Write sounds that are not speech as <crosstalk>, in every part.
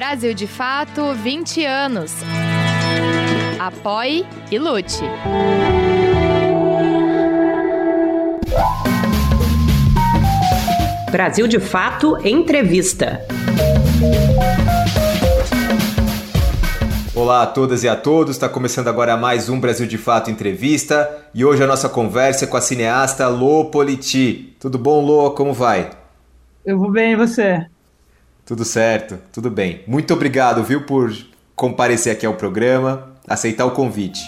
Brasil de Fato 20 anos. Apoie e lute. Brasil de Fato Entrevista. Olá a todas e a todos, está começando agora mais um Brasil de Fato Entrevista e hoje a nossa conversa é com a cineasta Lô Politi. Tudo bom, Lô? Como vai? Eu vou bem, e você? Tudo certo, tudo bem. Muito obrigado, viu, por comparecer aqui ao programa, aceitar o convite.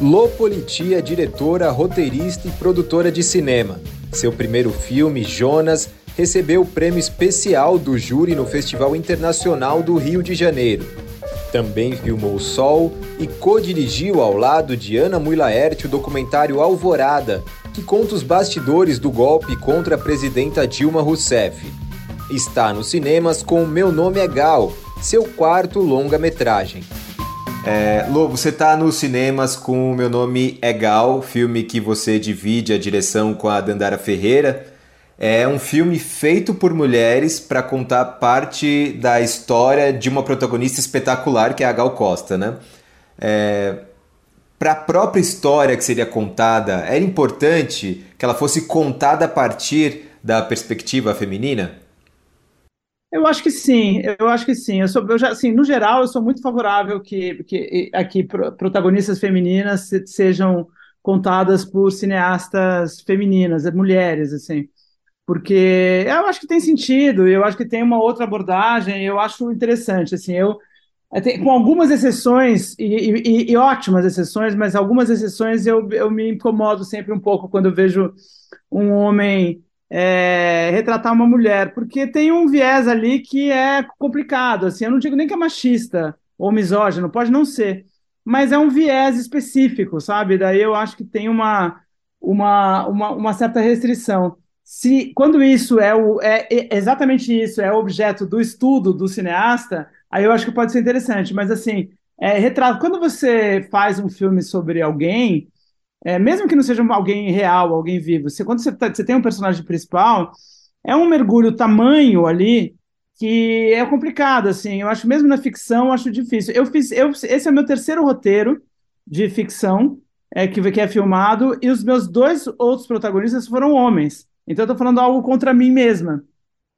Lô Politi é diretora, roteirista e produtora de cinema. Seu primeiro filme, Jonas, recebeu o prêmio especial do júri no Festival Internacional do Rio de Janeiro. Também filmou Sol e co-dirigiu ao lado de Ana Mui Laerte o documentário Alvorada, que conta os bastidores do golpe contra a presidenta Dilma Rousseff. Está nos cinemas com Meu Nome é Gal, seu quarto longa-metragem. É, você está nos cinemas com Meu Nome é Gal, filme que você divide a direção com a Dandara Ferreira. É um filme feito por mulheres para contar parte da história de uma protagonista espetacular que é a Gal Costa, né? É, para a própria história que seria contada, era importante que ela fosse contada a partir da perspectiva feminina? Eu acho que sim, eu acho que sim. Eu sou, eu já, assim, no geral, eu sou muito favorável que, que aqui protagonistas femininas sejam contadas por cineastas femininas, mulheres, assim porque eu acho que tem sentido, eu acho que tem uma outra abordagem, eu acho interessante, assim, eu com algumas exceções, e, e, e, ótimas exceções, mas algumas exceções eu, eu me incomodo sempre um pouco quando eu vejo um homem é, retratar uma mulher, porque tem um viés ali que é complicado, assim, eu não digo nem que é machista ou misógino, pode não ser, mas é um viés específico, sabe? Daí eu acho que tem uma, uma, uma, uma certa restrição se quando isso é, o, é, é exatamente isso, é objeto do estudo do cineasta, aí eu acho que pode ser interessante. Mas assim, é, retrato, quando você faz um filme sobre alguém, é, mesmo que não seja alguém real, alguém vivo, você, quando você, tá, você tem um personagem principal, é um mergulho tamanho ali que é complicado, assim. Eu acho mesmo na ficção, acho difícil. Eu fiz, eu, esse é o meu terceiro roteiro de ficção é, que, que é filmado e os meus dois outros protagonistas foram homens. Então eu tô falando algo contra mim mesma.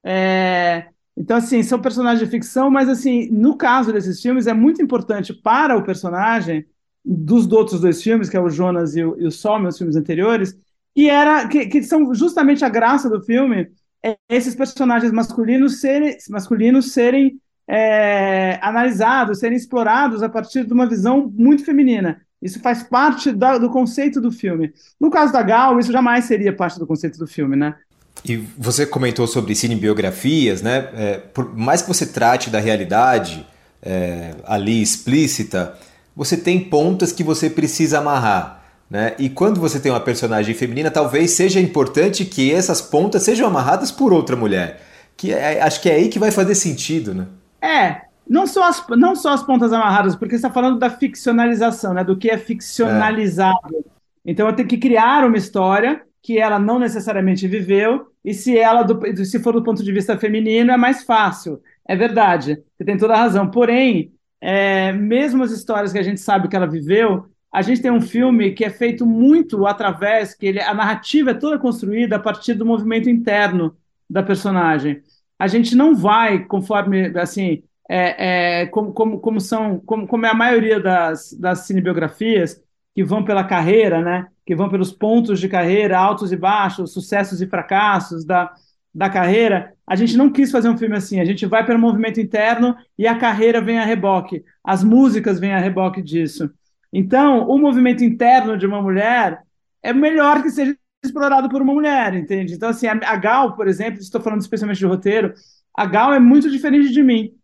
É... Então, assim, são personagens de ficção, mas, assim, no caso desses filmes, é muito importante para o personagem dos outros dois filmes, que é o Jonas e o, e o Sol, meus filmes anteriores, e era que, que são justamente a graça do filme, é esses personagens masculinos serem, masculinos serem é, analisados, serem explorados a partir de uma visão muito feminina. Isso faz parte da, do conceito do filme. No caso da Gal, isso jamais seria parte do conceito do filme, né? E você comentou sobre cinebiografias, né? É, por mais que você trate da realidade é, ali explícita, você tem pontas que você precisa amarrar. Né? E quando você tem uma personagem feminina, talvez seja importante que essas pontas sejam amarradas por outra mulher. Que é, acho que é aí que vai fazer sentido, né? É, não só as, não só as pontas amarradas, porque você está falando da ficcionalização, né? Do que é ficcionalizado. É. Então eu tenho que criar uma história que ela não necessariamente viveu, e se ela, do, se for do ponto de vista feminino, é mais fácil. É verdade, você tem toda a razão. Porém, é, mesmo as histórias que a gente sabe que ela viveu, a gente tem um filme que é feito muito através, que ele, a narrativa é toda construída a partir do movimento interno da personagem. A gente não vai, conforme, assim, é, é, como, como, como, são, como, como é a maioria das, das cinebiografias, que vão pela carreira, né? que vão pelos pontos de carreira, altos e baixos, sucessos e fracassos da, da carreira, a gente não quis fazer um filme assim. A gente vai pelo movimento interno e a carreira vem a reboque, as músicas vêm a reboque disso. Então, o movimento interno de uma mulher é melhor que seja explorado por uma mulher, entende? Então, assim, a, Gal, por exemplo, estou falando especialmente de roteiro, a Gal é muito diferente de mim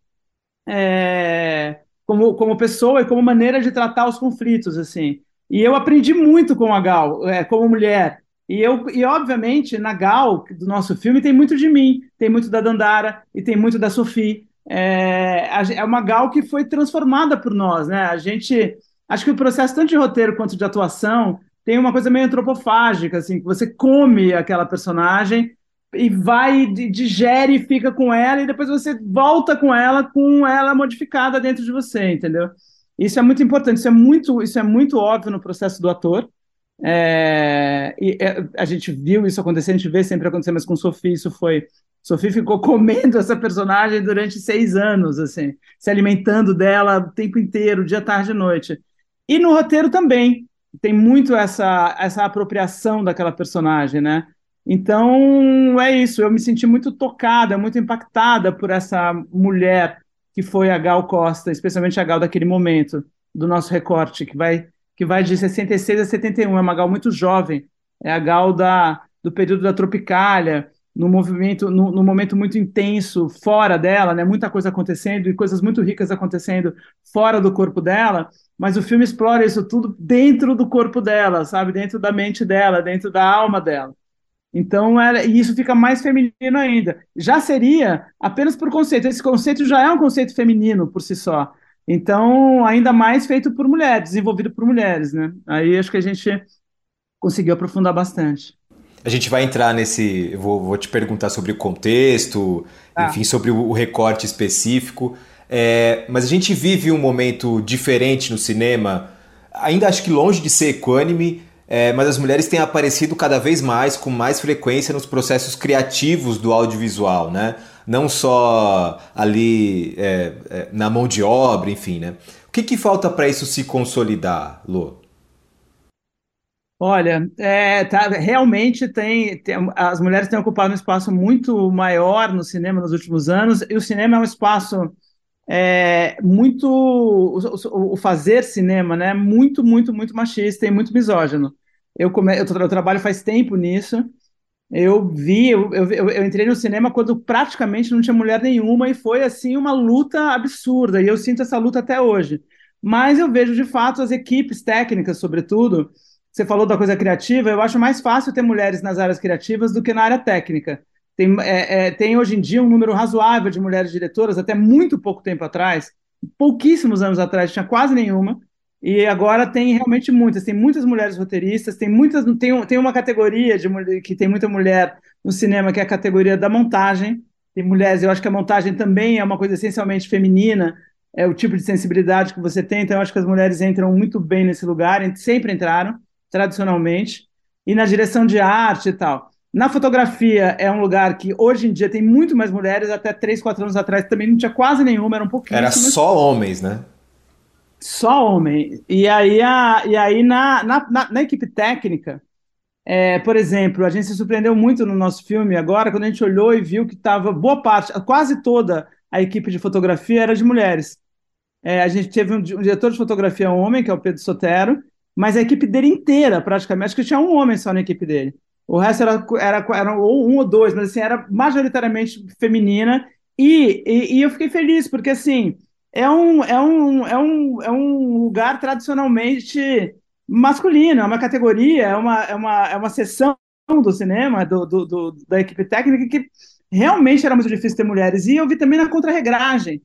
é, como, como pessoa e como maneira de tratar os conflitos, assim. E eu aprendi muito com a Gal, é, como mulher. E, eu, e, obviamente, na Gal, do nosso filme, tem muito de mim, tem muito da Dandara e tem muito da Sophie. É, é uma Gal que foi transformada por nós, né? A gente... Acho que o processo, tanto de roteiro quanto de atuação, tem uma coisa meio antropofágica, assim, que você come aquela personagem e vai, digere e fica com ela, e depois você volta com ela, com ela modificada dentro de você, entendeu? Isso é muito importante, isso é muito, isso é muito óbvio no processo do ator. É, e é, a gente viu isso acontecer, a gente vê sempre acontecer, mas com Sophie isso foi. Sophie ficou <laughs> comendo essa personagem durante seis anos, assim, se alimentando dela o tempo inteiro, dia, tarde e noite. E no roteiro também tem muito essa, essa apropriação daquela personagem, né? Então é isso, eu me senti muito tocada, muito impactada por essa mulher que foi a Gal Costa, especialmente a Gal daquele momento do nosso recorte, que vai, que vai de 66 a 71, é uma Gal muito jovem, é a Gal da, do período da Tropicália, no movimento, no, no, momento muito intenso fora dela, né? Muita coisa acontecendo e coisas muito ricas acontecendo fora do corpo dela, mas o filme explora isso tudo dentro do corpo dela, sabe? Dentro da mente dela, dentro da alma dela. Então, era, e isso fica mais feminino ainda. Já seria apenas por conceito. Esse conceito já é um conceito feminino por si só. Então, ainda mais feito por mulheres, desenvolvido por mulheres, né? Aí acho que a gente conseguiu aprofundar bastante. A gente vai entrar nesse. Vou, vou te perguntar sobre o contexto, ah. enfim, sobre o, o recorte específico. É, mas a gente vive um momento diferente no cinema, ainda acho que longe de ser equânime, é, mas as mulheres têm aparecido cada vez mais, com mais frequência, nos processos criativos do audiovisual, né? Não só ali é, é, na mão de obra, enfim, né? O que, que falta para isso se consolidar, Lô? Olha, é, tá, realmente tem, tem, as mulheres têm ocupado um espaço muito maior no cinema nos últimos anos, e o cinema é um espaço é, muito o, o, fazer cinema, né? Muito, muito, muito machista e muito misógino. Eu, come, eu, eu trabalho faz tempo nisso. Eu vi, eu, eu, eu, entrei no cinema quando praticamente não tinha mulher nenhuma e foi assim uma luta absurda. E eu sinto essa luta até hoje. Mas eu vejo de fato as equipes técnicas, sobretudo. Você falou da coisa criativa. Eu acho mais fácil ter mulheres nas áreas criativas do que na área técnica. Tem, é, é, tem hoje em dia um número razoável de mulheres diretoras, até muito pouco tempo atrás, pouquíssimos anos atrás, tinha quase nenhuma, e agora tem realmente muitas. Tem muitas mulheres roteiristas, tem muitas. Tem, tem uma categoria de que tem muita mulher no cinema, que é a categoria da montagem. Tem mulheres, eu acho que a montagem também é uma coisa essencialmente feminina, é o tipo de sensibilidade que você tem, então eu acho que as mulheres entram muito bem nesse lugar, sempre entraram, tradicionalmente, e na direção de arte e tal. Na fotografia é um lugar que hoje em dia tem muito mais mulheres, até 3, 4 anos atrás também não tinha quase nenhuma, era um pouquinho. Era só homens, né? Só homem. E aí, a, e aí na, na, na, na equipe técnica, é, por exemplo, a gente se surpreendeu muito no nosso filme agora, quando a gente olhou e viu que estava boa parte, quase toda a equipe de fotografia era de mulheres. É, a gente teve um, um, diretor de fotografia homem, que é o Pedro Sotero, mas a equipe dele inteira, praticamente, acho que tinha um homem só na equipe dele. O resto era, era, era ou um ou dois, mas assim, era majoritariamente feminina. E, e, e, eu fiquei feliz, porque assim, é um, é um, é um, é um lugar tradicionalmente masculino, é uma categoria, é uma, é uma, é uma sessão do cinema, do, do, do da equipe técnica, que realmente era muito difícil ter mulheres. E eu vi também na contra-regragem,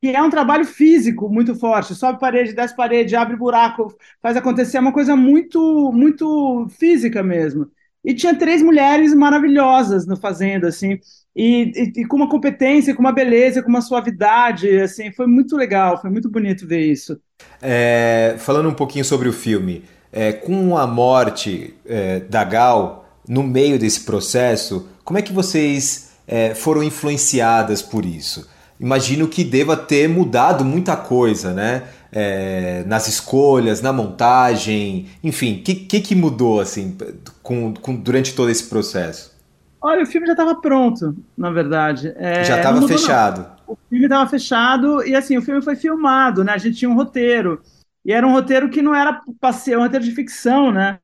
que é um trabalho físico muito forte. Sobe parede, desce parede, abre buraco, faz acontecer, é uma coisa muito, muito física mesmo. E tinha três mulheres maravilhosas no Fazenda, assim, e, e, e, com uma competência, com uma beleza, com uma suavidade, assim, foi muito legal, foi muito bonito ver isso. É, falando um pouquinho sobre o filme, é, com a morte é, da Gal no meio desse processo, como é que vocês é, foram influenciadas por isso? Imagino que deva ter mudado muita coisa, né? É, nas escolhas, na montagem, enfim, o que, que, que, mudou assim com, com, durante todo esse processo? Olha, o filme já estava pronto, na verdade. É, já estava fechado. Não. O filme estava fechado e assim o filme foi filmado, né? A gente tinha um roteiro e era um roteiro que não era passeio, um roteiro de ficção, né?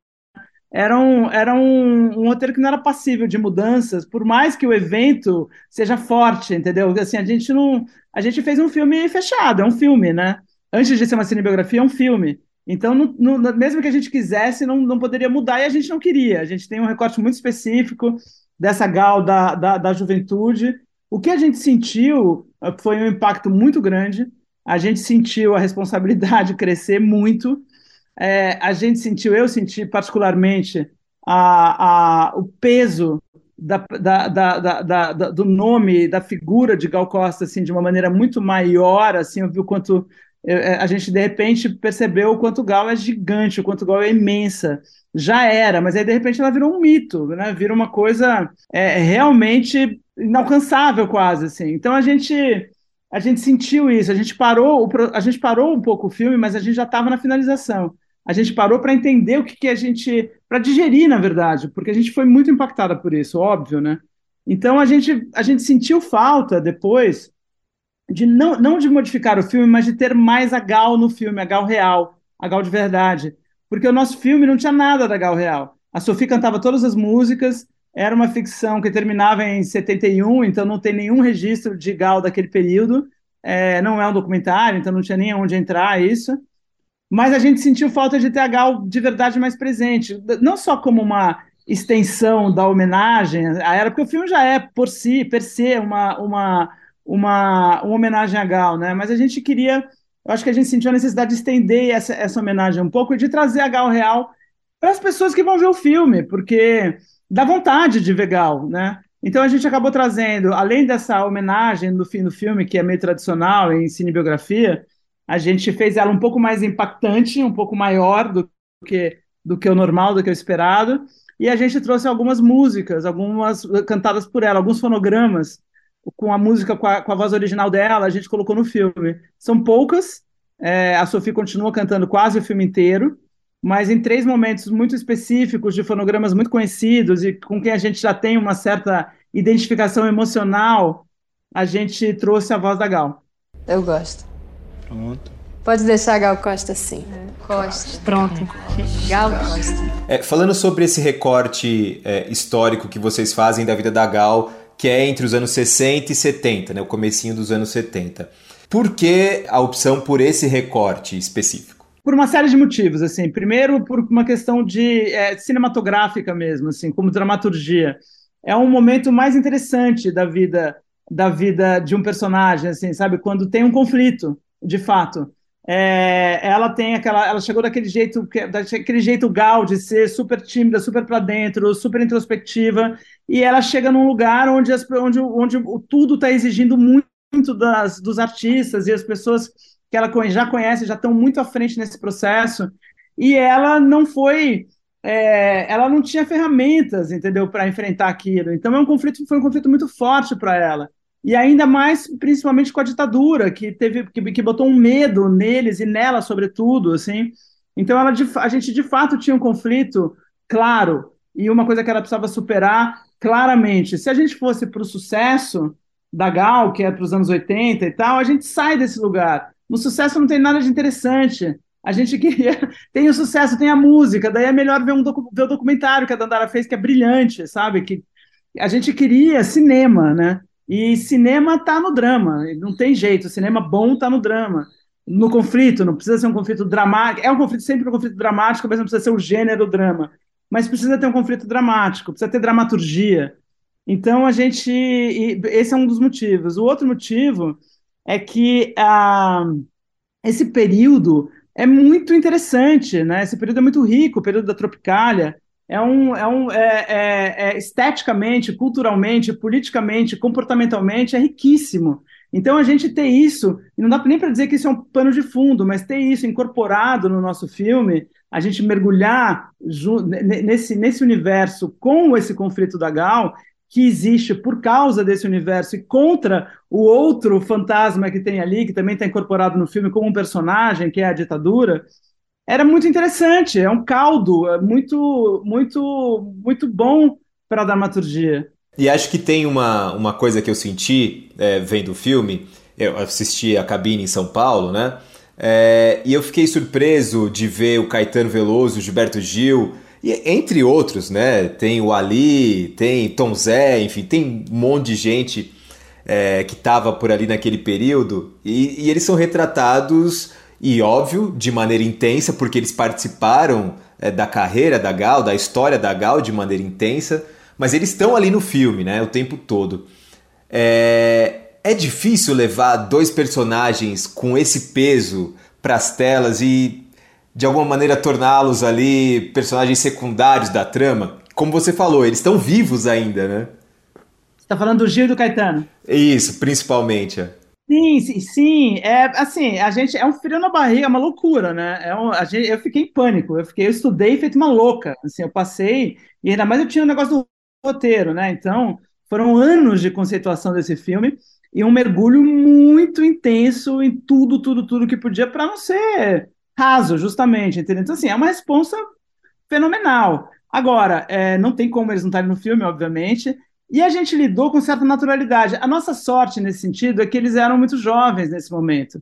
Era, um, era um, um, roteiro que não era passível de mudanças, por mais que o evento seja forte, entendeu? Assim, a gente não, a gente fez um filme fechado, é um filme, né? Antes de ser uma cinebiografia, é um filme. Então, mesmo que a gente quisesse, não, não poderia mudar e a gente não queria. A gente tem um recorte muito específico dessa gal da, da, da juventude. O que a gente sentiu eh, foi um impacto muito grande. A gente sentiu a responsabilidade <laughs> crescer muito. É, a gente sentiu, eu senti particularmente a, a, o peso da, da, da, da, do nome, da figura de Gal Costa, assim, de uma maneira muito maior, assim, eu vi o quanto a gente de repente percebeu o quanto Gal é gigante, o quanto Gal é imensa. Já era, mas aí de repente ela virou um mito, né? Vira uma coisa é, realmente inalcançável quase, assim. Então a gente a gente sentiu isso, a gente parou, a gente parou um pouco o filme, mas a gente já estava na finalização. A gente parou para entender o que, que a gente, para digerir, na verdade, porque a gente foi muito impactada por isso, óbvio, né? Então a gente a gente sentiu falta depois de não, não de modificar o filme, mas de ter mais a Gal no filme, a Gal real, a Gal de verdade, porque o nosso filme não tinha nada da Gal real. A Sophie cantava todas as músicas, era uma ficção que terminava em 71, então não tem nenhum registro de Gal daquele período. É, não é um documentário, então não tinha nem onde entrar isso. Mas a gente sentiu falta de ter a Gal de verdade mais presente, não só como uma extensão da homenagem à era, porque o filme já é por si, per se, uma, uma, uma, uma homenagem a Gal, né? Mas a gente queria, eu acho que a gente sentiu a necessidade de estender essa, essa homenagem um pouco e de trazer a Gal real para as pessoas que vão ver o filme, porque dá vontade de ver Gal, né? Então a gente acabou trazendo, além dessa homenagem no fim do filme, que é meio tradicional em cinebiografia, a gente fez ela um pouco mais impactante, um pouco maior do que, do que o normal, do que o esperado, e a gente trouxe algumas músicas, algumas cantadas por ela, alguns fonogramas com a música, com a, com a voz original dela, a gente colocou no filme. São poucas, é, a Sofia continua cantando quase o filme inteiro, mas em três momentos muito específicos, de fonogramas muito conhecidos e com quem a gente já tem uma certa identificação emocional, a gente trouxe a voz da Gal. Eu gosto. Pronto. Pode deixar a Gal Costa assim. Costa. Pronto. Gal Costa. É, falando sobre esse recorte é, histórico que vocês fazem da vida da Gal, que é entre os anos 60 e 70, né, o comecinho dos anos 70. Por que a opção por esse recorte específico? por uma série de motivos, assim. Primeiro, por uma questão de é, cinematográfica mesmo, assim, como dramaturgia. É um momento mais interessante da vida da vida de um personagem, assim, sabe? Quando tem um conflito, de fato. É, ela tem aquela, ela chegou daquele jeito, daquele jeito gal de ser super tímida, super para dentro, super introspectiva, e ela chega num lugar onde, as, onde, onde tudo está exigindo muito das, dos artistas e as pessoas que ela já conhece, já estão muito à frente nesse processo, e ela não foi, é, ela não tinha ferramentas, entendeu, para enfrentar aquilo. Então é um conflito, foi um conflito muito forte para ela. E ainda mais, principalmente com a ditadura, que teve, que, que botou um medo neles e nela, sobretudo, assim. Então ela, a gente de fato tinha um conflito claro e uma coisa que ela precisava superar claramente. Se a gente fosse para o sucesso da Gal, que é para os anos 80 e tal, a gente sai desse lugar. No sucesso não tem nada de interessante. A gente <laughs> queria. Tem o sucesso, tem a música, daí é melhor ver, um docu... ver o documentário que a Dandara fez, que é brilhante, sabe? Que a gente queria cinema, né? E cinema tá no drama, não tem jeito. Cinema bom tá no drama. No conflito, não precisa ser um conflito dramático. É um conflito sempre um conflito dramático, mas não precisa ser o gênero drama. Mas precisa ter um conflito dramático, precisa ter dramaturgia. Então a gente. Esse é um dos motivos. O outro motivo é que ah, esse período é muito interessante, né? Esse período é muito rico, o período da Tropicália. É um, é um é, é, é esteticamente, culturalmente, politicamente, comportamentalmente, é riquíssimo. Então a gente ter isso, e não dá nem para dizer que isso é um pano de fundo, mas ter isso incorporado no nosso filme, a gente mergulhar nesse, nesse universo com esse conflito da Gal, que existe por causa desse universo e contra o outro fantasma que tem ali, que também está incorporado no filme como um personagem, que é a ditadura, era muito interessante. É um caldo é muito, muito, muito bom para a dramaturgia. E acho que tem uma, uma coisa que eu senti é, vendo o filme. Eu assisti a cabine em São Paulo, né? É, e eu fiquei surpreso de ver o Caetano Veloso, o Gilberto Gil e entre outros, né? Tem o Ali, tem Tom Zé, enfim, tem um monte de gente é, que estava por ali naquele período e, e, eles são retratados, e óbvio, de maneira intensa, porque eles participaram é, da carreira da Gal, da história da Gal de maneira intensa, mas eles estão ali no filme, né? O tempo todo. É, é difícil levar dois personagens com esse peso para as telas e de alguma maneira torná-los ali personagens secundários da trama? como você falou, eles estão vivos ainda, né? Você está falando do Gil e do Caetano? Isso, principalmente. É. Sim, sim, sim, é assim, a gente é um frio na barriga, é uma loucura, né? É um, a gente, eu fiquei em pânico, eu fiquei, eu estudei feito uma louca, assim, eu passei e ainda mais eu tinha um negócio do roteiro, né? Então foram anos de conceituação desse filme e um mergulho muito intenso em tudo, tudo, tudo que podia para não ser raso, justamente, entendeu? Então assim é uma resposta fenomenal. Agora, é, não tem como eles não estarem no filme, obviamente. E a gente lidou com certa naturalidade. A nossa sorte nesse sentido é que eles eram muito jovens nesse momento.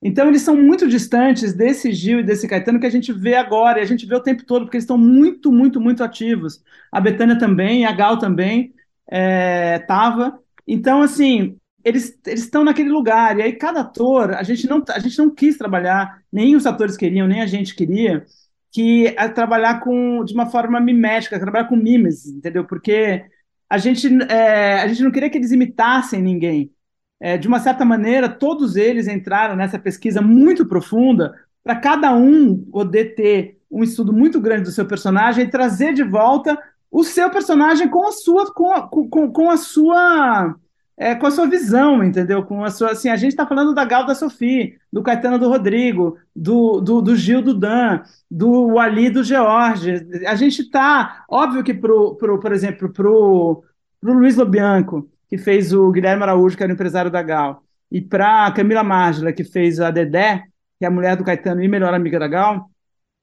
Então, eles são muito distantes desse Gil e desse Caetano que a gente vê agora, e a gente vê o tempo todo, porque eles estão muito, muito, muito ativos. A Betânia também, a Gal também estava. É, então, assim, eles, estão naquele lugar, e aí cada ator, a gente, não, a gente não quis trabalhar, nem os atores queriam, nem a gente queria, que é trabalhar com, de uma forma mimética, trabalhar com mimes, entendeu? Porque a gente, é, a gente não queria que eles imitassem ninguém. É, de uma certa maneira, todos eles entraram nessa pesquisa muito profunda para cada um poder ter um estudo muito grande do seu personagem e trazer de volta o seu personagem com a sua com a, com, com a sua é, com a sua visão, entendeu? Com a sua, assim, a gente está falando da Gal da Sofia, do Caetano do Rodrigo, do, do, do Gil do Dan, do Wally do George. A gente está, óbvio que pro, pro, por exemplo, pro, pro Luiz Lobianco, que fez o Guilherme Araújo, que era o empresário da Gal, e para Camila Márgila, que fez a Dedé, que é a mulher do Caetano e melhor amiga da Gal,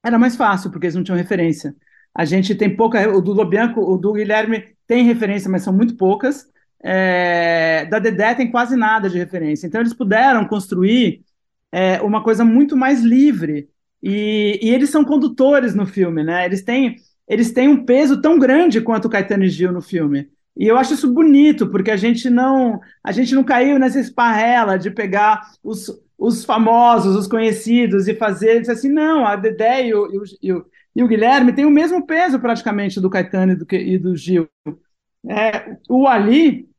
era mais fácil, porque eles não tinham referência. A gente tem pouca, o do Lobianco, o do Guilherme tem referência, mas são muito poucas é, da Dedé tem quase nada de referência. Então, eles puderam construir é, uma coisa muito mais livre. E, e, eles são condutores no filme, né? Eles têm, eles têm um peso tão grande quanto o Caetano e Gil no filme. E eu acho isso bonito, porque a gente não, a gente não caiu nessa esparrela de pegar os, os famosos, os conhecidos e fazer assim, não, a Dedé e o, e o, e o Guilherme têm o mesmo peso praticamente do Caetano e do, e do Gil. É, o Ali,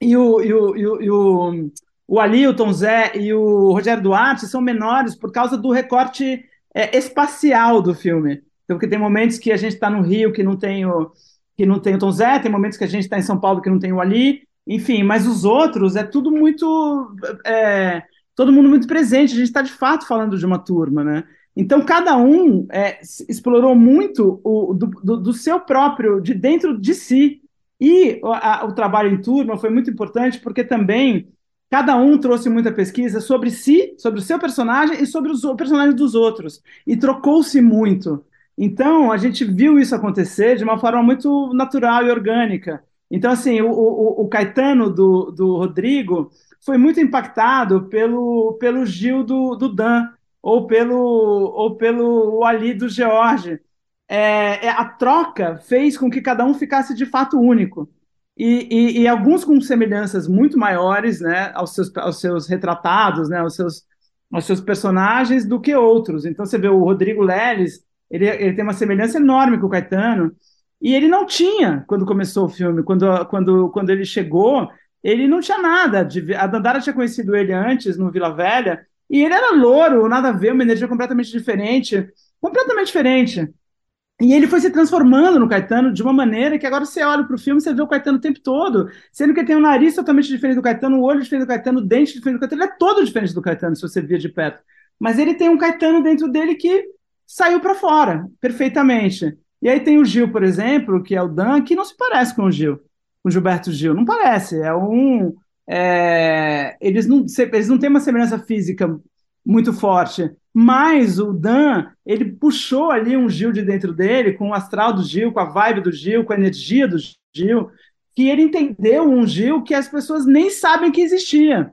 e o, e o, e o, e o, o Alilton Zé e o Rogério Duarte são menores por causa do recorte é, espacial do filme. Então, porque tem momentos que a gente está no Rio que não tem o que não tem o Tom Zé, tem momentos que a gente está em São Paulo que não tem o Ali, enfim, mas os outros é tudo muito é, todo mundo muito presente. A gente está de fato falando de uma turma, né? Então cada um é, explorou muito o do, do, do seu próprio, de dentro de si, e a, o trabalho em turma foi muito importante porque também cada um trouxe muita pesquisa sobre si, sobre o seu personagem e sobre os personagens dos outros. E trocou-se muito. Então, a gente viu isso acontecer de uma forma muito natural e orgânica. Então, assim, o, o, o Caetano do, do Rodrigo foi muito impactado pelo, pelo Gil do, do Dan, ou pelo, ou pelo Ali do George é, é, a troca fez com que cada um ficasse de fato único. E, e, e, alguns com semelhanças muito maiores né, aos, seus, aos seus retratados, né, aos, seus, aos seus personagens, do que outros. Então você vê o Rodrigo Leles, ele, ele tem uma semelhança enorme com o Caetano, e ele não tinha quando começou o filme, quando, quando, quando ele chegou, ele não tinha nada. De, a Dandara tinha conhecido ele antes no Vila Velha, e ele era louro, nada a ver, uma energia completamente diferente, completamente diferente. E ele foi se transformando no Caetano de uma maneira que agora você olha para o filme, você vê o Caetano o tempo todo, sendo que ele tem um nariz totalmente diferente do Caetano, o olho diferente do Caetano, o dente diferente do Caetano, ele é todo diferente do Caetano, se você via de perto. Mas ele tem um Caetano dentro dele que saiu para fora, perfeitamente. E aí tem o Gil, por exemplo, que é o Dan, que não se parece com o Gil, com o Gilberto Gil, não parece. É um. É, eles, não, eles não têm uma semelhança física muito forte, mas o Dan, ele puxou ali um Gil de dentro dele, com o astral do Gil, com a vibe do Gil, com a energia do Gil, que ele entendeu um Gil que as pessoas nem sabem que existia.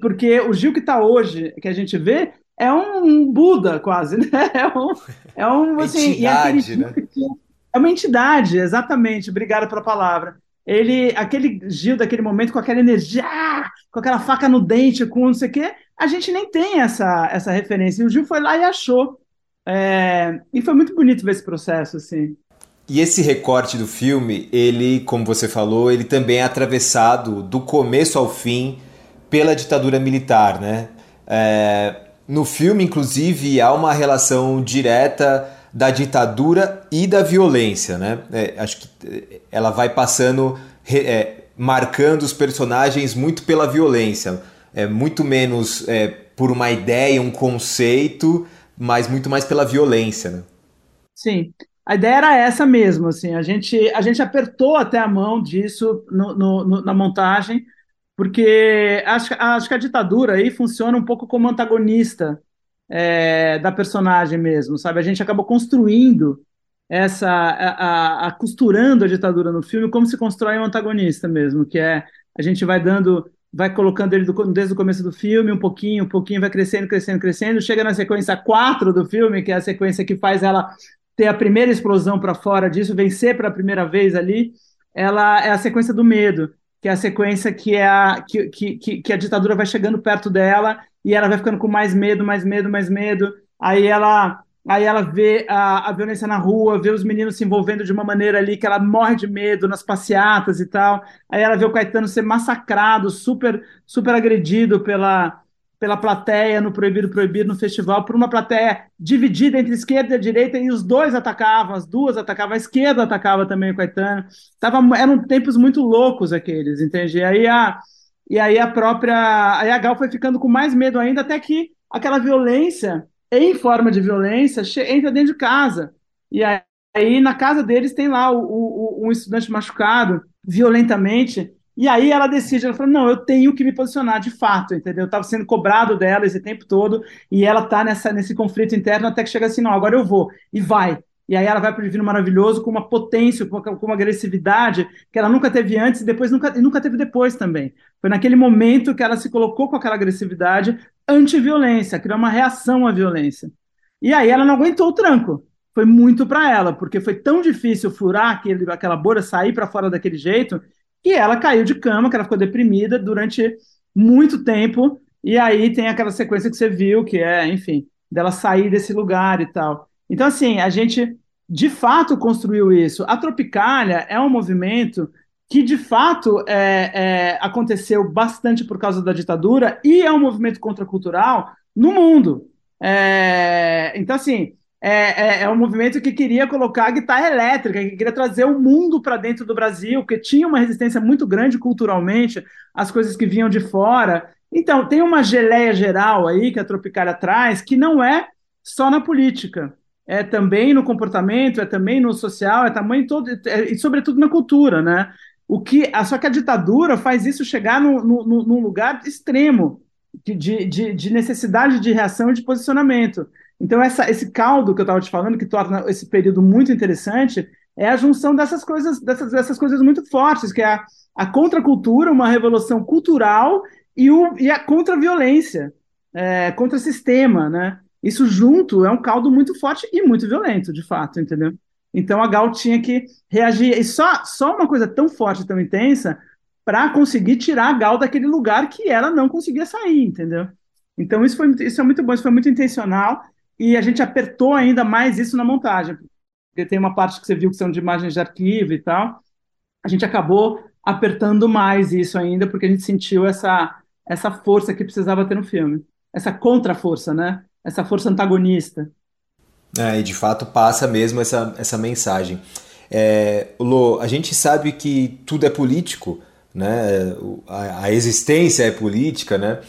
Porque o Gil que está hoje, que a gente vê, é um Buda quase, né? <laughs> É um, é um assim, entidade, né? é uma entidade, exatamente. Obrigada pela palavra. Ele, aquele Gil daquele momento com aquela energia, com aquela faca no dente, com não sei o quê, a gente nem tem essa, essa referência. E o Gil foi lá e achou. É, e foi muito bonito ver esse processo, assim. E esse recorte do filme, ele, como você falou, ele também é atravessado do começo ao fim pela ditadura militar, né? É, no filme, inclusive, há uma relação direta da ditadura e da violência, né? É, acho que é, ela vai passando, é, marcando os personagens muito pela violência, é, muito menos é, por uma ideia, um conceito, mas muito mais pela violência, né? Sim, a ideia era essa mesmo, assim, a gente, a gente apertou até a mão disso no, no, no, na montagem, porque acho, acho que a ditadura aí funciona um pouco como antagonista é, da personagem mesmo, sabe? A gente acabou construindo essa, a, a, a, costurando a ditadura no filme como se constrói um antagonista mesmo, que é a gente vai dando, vai colocando ele do, desde o começo do filme, um pouquinho, um pouquinho, vai crescendo, crescendo, crescendo, chega na sequência 4 do filme, que é a sequência que faz ela ter a primeira explosão para fora disso, vencer pela primeira vez ali, ela é a sequência do medo, que é a sequência que, é a, que, que, que a ditadura vai chegando perto dela e ela vai ficando com mais medo, mais medo, mais medo. Aí ela, aí ela vê a, a violência na rua, vê os meninos se envolvendo de uma maneira ali que ela morre de medo nas passeatas e tal. Aí ela vê o Caetano ser massacrado, super, super agredido pela, pela plateia no Proibido Proibido no festival, por uma plateia dividida entre esquerda e direita, e os dois atacavam, as duas atacavam, a esquerda atacava também o Caetano. Tava, eram tempos muito loucos aqueles, entende? E aí a, e aí a própria. Aí a Gal foi ficando com mais medo ainda, até que aquela violência, em forma de violência, entra dentro de casa. E aí, aí na casa deles tem lá o, o, um estudante machucado violentamente. E aí ela decide, ela fala, não, eu tenho que me posicionar de fato, entendeu? Eu estava sendo cobrado dela esse tempo todo, e ela está nessa, nesse conflito interno até que chega assim, não, agora eu vou, e vai. E aí ela vai para o Divino Maravilhoso com uma potência, com uma, com uma, agressividade que ela nunca teve antes e depois nunca, e nunca teve depois também. Foi naquele momento que ela se colocou com aquela agressividade anti-violência, criou uma reação à violência. E aí ela não aguentou o tranco. Foi muito para ela, porque foi tão difícil furar aquele, aquela bolha, sair para fora daquele jeito, e ela caiu de cama, que ela ficou deprimida durante muito tempo, e aí tem aquela sequência que você viu, que é, enfim, dela sair desse lugar e tal. Então, assim, a gente de fato construiu isso. A Tropicália é um movimento que de fato é, é, aconteceu bastante por causa da ditadura e é um movimento contracultural no mundo. É, então, assim, é, é, é, um movimento que queria colocar a guitarra elétrica, que queria trazer o mundo para dentro do Brasil, que tinha uma resistência muito grande culturalmente às coisas que vinham de fora. Então, tem uma geleia geral aí que a Tropicália traz, que não é só na política, é também no comportamento, é também no social, é também todo, é, e sobretudo na cultura, né? O que, só que a ditadura faz isso chegar no, no, num lugar extremo de, de, de necessidade de reação e de posicionamento. Então, essa, esse caldo que eu estava te falando, que torna esse período muito interessante, é a junção dessas coisas, dessas, dessas coisas muito fortes, que é a, a contracultura, uma revolução cultural e, o, e a contra-violência, é, contra-sistema, né? Isso junto é um caldo muito forte e muito violento, de fato, entendeu? Então a Gal tinha que reagir. E só, só uma coisa tão forte, tão intensa, para conseguir tirar a Gal daquele lugar que ela não conseguia sair, entendeu? Então isso, foi, isso é muito bom, isso foi muito intencional e a gente apertou ainda mais isso na montagem, porque tem uma parte que você viu que são de imagens de arquivo e tal, a gente acabou apertando mais isso ainda, porque a gente sentiu essa, essa força que precisava ter no filme, essa contra-força, né? Essa força antagonista. É, e de fato passa mesmo essa, essa mensagem. É, Lô, a gente sabe que tudo é político, né? A, a existência é política, né?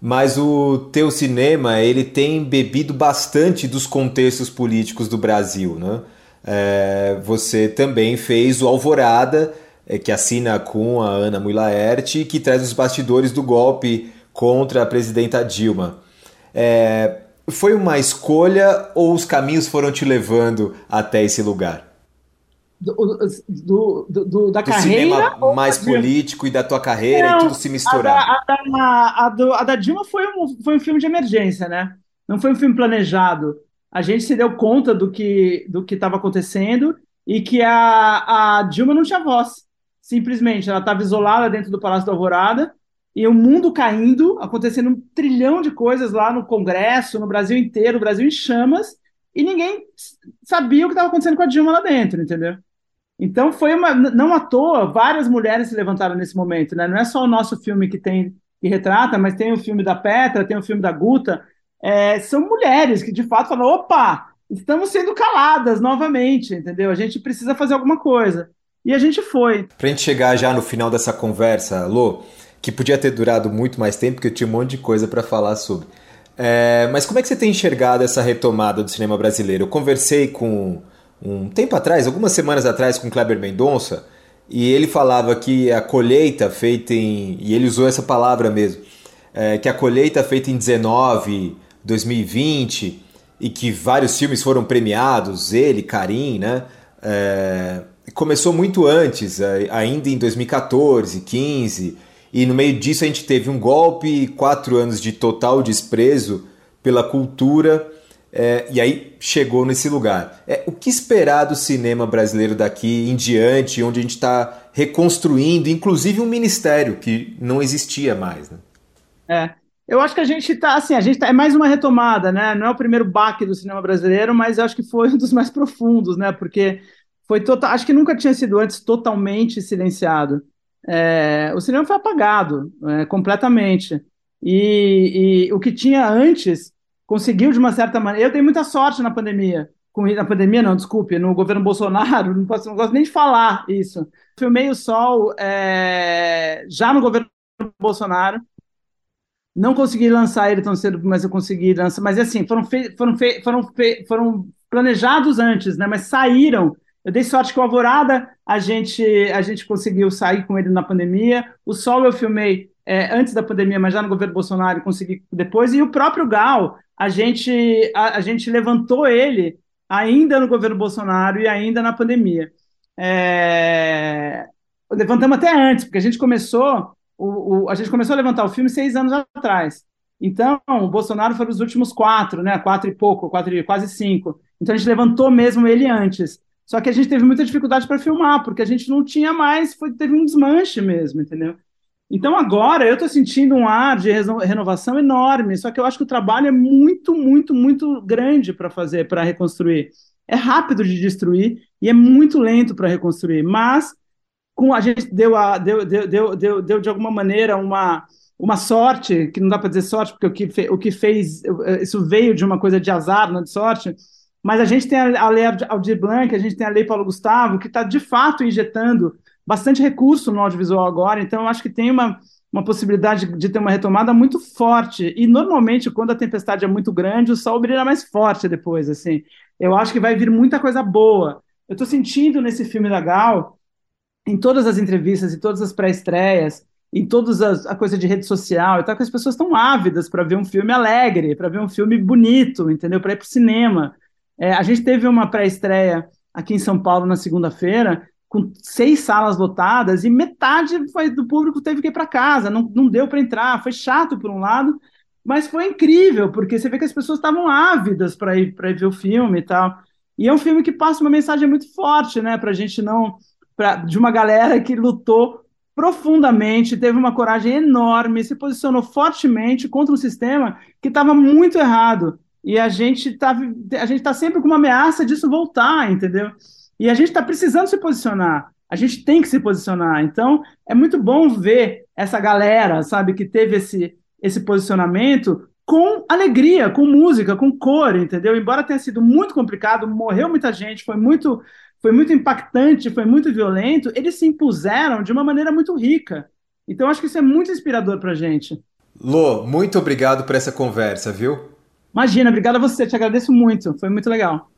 Mas o teu cinema ele tem bebido bastante dos contextos políticos do Brasil, né? É, você também fez o Alvorada, é, que assina com a Ana Mui Laerte, que traz os bastidores do golpe contra a presidenta Dilma. É, foi uma escolha ou os caminhos foram te levando até esse lugar? Do, do, do, da do carreira. Cinema mais político e da tua carreira Não, e tudo se misturar. A da, a da, a da Dilma foi um, foi um filme de emergência, né? Não foi um filme planejado. A gente se deu conta do que do que estava acontecendo e que a, a Dilma não tinha voz. Simplesmente, ela estava isolada dentro do Palácio da Alvorada e o mundo caindo, acontecendo um trilhão de coisas lá no Congresso, no Brasil inteiro, o Brasil em chamas, e ninguém sabia o que estava acontecendo com a Dilma lá dentro, entendeu? Então foi uma, não à toa, várias mulheres se levantaram nesse momento, né? Não é só o nosso filme que tem que retrata, mas tem o filme da Petra, tem o filme da Guta, é, são mulheres que de fato falam, opa, estamos sendo caladas novamente, entendeu? A gente precisa fazer alguma coisa. E a gente foi. Pra gente chegar já no final dessa conversa, Lô, que podia ter durado muito mais tempo, porque eu tinha um monte de coisa para falar sobre. É, mas como é que você tem enxergado essa retomada do cinema brasileiro? Eu conversei com um tempo atrás, algumas semanas atrás, com Kleber Mendonça, e ele falava que a colheita feita em. E ele usou essa palavra mesmo. É, que a colheita feita em 19, 2020, e que vários filmes foram premiados, ele, Karim, né? É, começou muito antes, é, ainda em 2014, 15, e no meio disso a gente teve um golpe quatro anos de total desprezo pela cultura, é, e aí chegou nesse lugar. É, o que esperar do cinema brasileiro daqui em diante, onde a gente está reconstruindo, inclusive um ministério que não existia mais? Né? É, eu acho que a gente está assim, a gente tá, é mais uma retomada, né? Não é o primeiro baque do cinema brasileiro, mas eu acho que foi <laughs> um dos mais profundos, né? Porque foi total, acho que nunca tinha sido antes totalmente silenciado. É, o cinema foi apagado é, completamente. E, e, o que tinha antes conseguiu, de uma certa maneira. Eu tenho muita sorte na pandemia. Com, na pandemia, não, desculpe, no governo Bolsonaro, <laughs> não, posso, não gosto nem de falar isso. Filmei o Sol é, já no governo Bolsonaro. Não consegui lançar ele tão cedo, mas eu consegui lançar. Mas assim, foram, fe, foram, fe, foram, fe, foram planejados antes, né? Mas saíram eu dei sorte que o Alvorada a gente, a gente conseguiu sair com ele na pandemia. O Sol eu filmei é, antes da pandemia, mas já no governo Bolsonaro consegui depois. E o próprio Gal, a gente, a, a gente levantou ele ainda no governo Bolsonaro e ainda na pandemia. É... Levantamos até antes, porque a gente começou o, o, a gente começou a levantar o filme seis anos atrás. Então, o Bolsonaro foi os últimos quatro, né? Quatro e pouco, quatro, quase cinco. Então a gente levantou mesmo ele antes. Só que a gente teve muita dificuldade para filmar, porque a gente não tinha mais, foi, teve um desmanche mesmo, entendeu? Então agora eu estou sentindo um ar de renovação enorme, só que eu acho que o trabalho é muito, muito, muito grande para fazer, para reconstruir. É rápido de destruir e é muito lento para reconstruir, mas com a gente deu, a, deu, deu, deu, deu, deu de alguma maneira uma, uma sorte, que não dá para dizer sorte, porque o que, fe, o que fez, isso veio de uma coisa de azar, não de sorte, mas a gente tem a, lei Aldir Blanc, a gente tem a lei Paulo Gustavo, que está de fato injetando bastante recurso no audiovisual agora, então eu acho que tem uma, uma possibilidade de ter uma retomada muito forte. E normalmente, quando a tempestade é muito grande, o sol brilha mais forte depois. assim. Eu acho que vai vir muita coisa boa. Eu estou sentindo nesse filme da Gal, em todas as entrevistas, em todas as pré-estreias, em todas as a coisa de rede social, e tal, que as pessoas estão ávidas para ver um filme alegre, para ver um filme bonito, entendeu? Para ir para o cinema. É, a gente teve uma pré-estreia aqui em São Paulo na segunda-feira, com seis salas lotadas, e metade foi, do público teve que ir para casa, não, não deu para entrar, foi chato por um lado, mas foi incrível, porque você vê que as pessoas estavam ávidas para ir, ir ver o filme e tal. E é um filme que passa uma mensagem muito forte, né, para a gente não. Pra, de uma galera que lutou profundamente, teve uma coragem enorme, se posicionou fortemente contra um sistema que estava muito errado e a gente está a gente tá sempre com uma ameaça disso voltar, entendeu? E a gente está precisando se posicionar. A gente tem que se posicionar. Então, é muito bom ver essa galera, sabe, que teve esse, esse posicionamento com alegria, com música, com cor, entendeu? Embora tenha sido muito complicado, morreu muita gente, foi muito, foi muito impactante, foi muito violento, eles se impuseram de uma maneira muito rica. Então, acho que isso é muito inspirador para a gente. Lô, muito obrigado por essa conversa, viu? Imagina, obrigado a você, te agradeço muito, foi muito legal.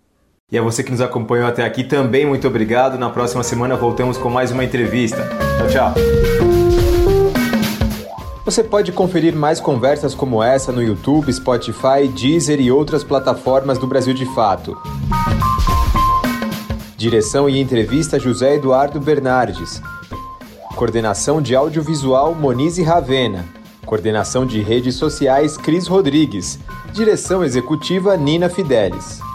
E a você que nos acompanhou até aqui também, muito obrigado. Na próxima semana voltamos com mais uma entrevista. Tchau, tchau. Você pode conferir mais conversas como essa no YouTube, Spotify, Deezer e outras plataformas do Brasil de Fato. Direção e entrevista José Eduardo Bernardes. Coordenação de audiovisual Monize Ravena. Coordenação de redes sociais Cris Rodrigues. Direção executiva Nina Fidelis.